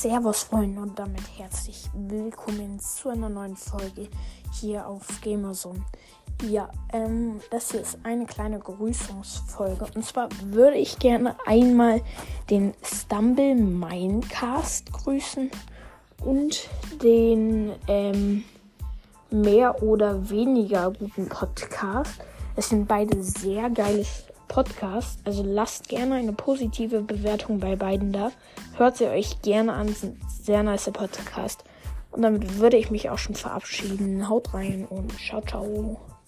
Servus Freunde und damit herzlich willkommen zu einer neuen Folge hier auf Gamerzone. Ja, ähm, das hier ist eine kleine Grüßungsfolge und zwar würde ich gerne einmal den Stumble Minecast grüßen und den ähm, mehr oder weniger guten Podcast. Es sind beide sehr geile Podcast. Also lasst gerne eine positive Bewertung bei beiden da. Hört sie euch gerne an. Sind sehr nice Podcast. Und damit würde ich mich auch schon verabschieden. Haut rein und ciao, ciao.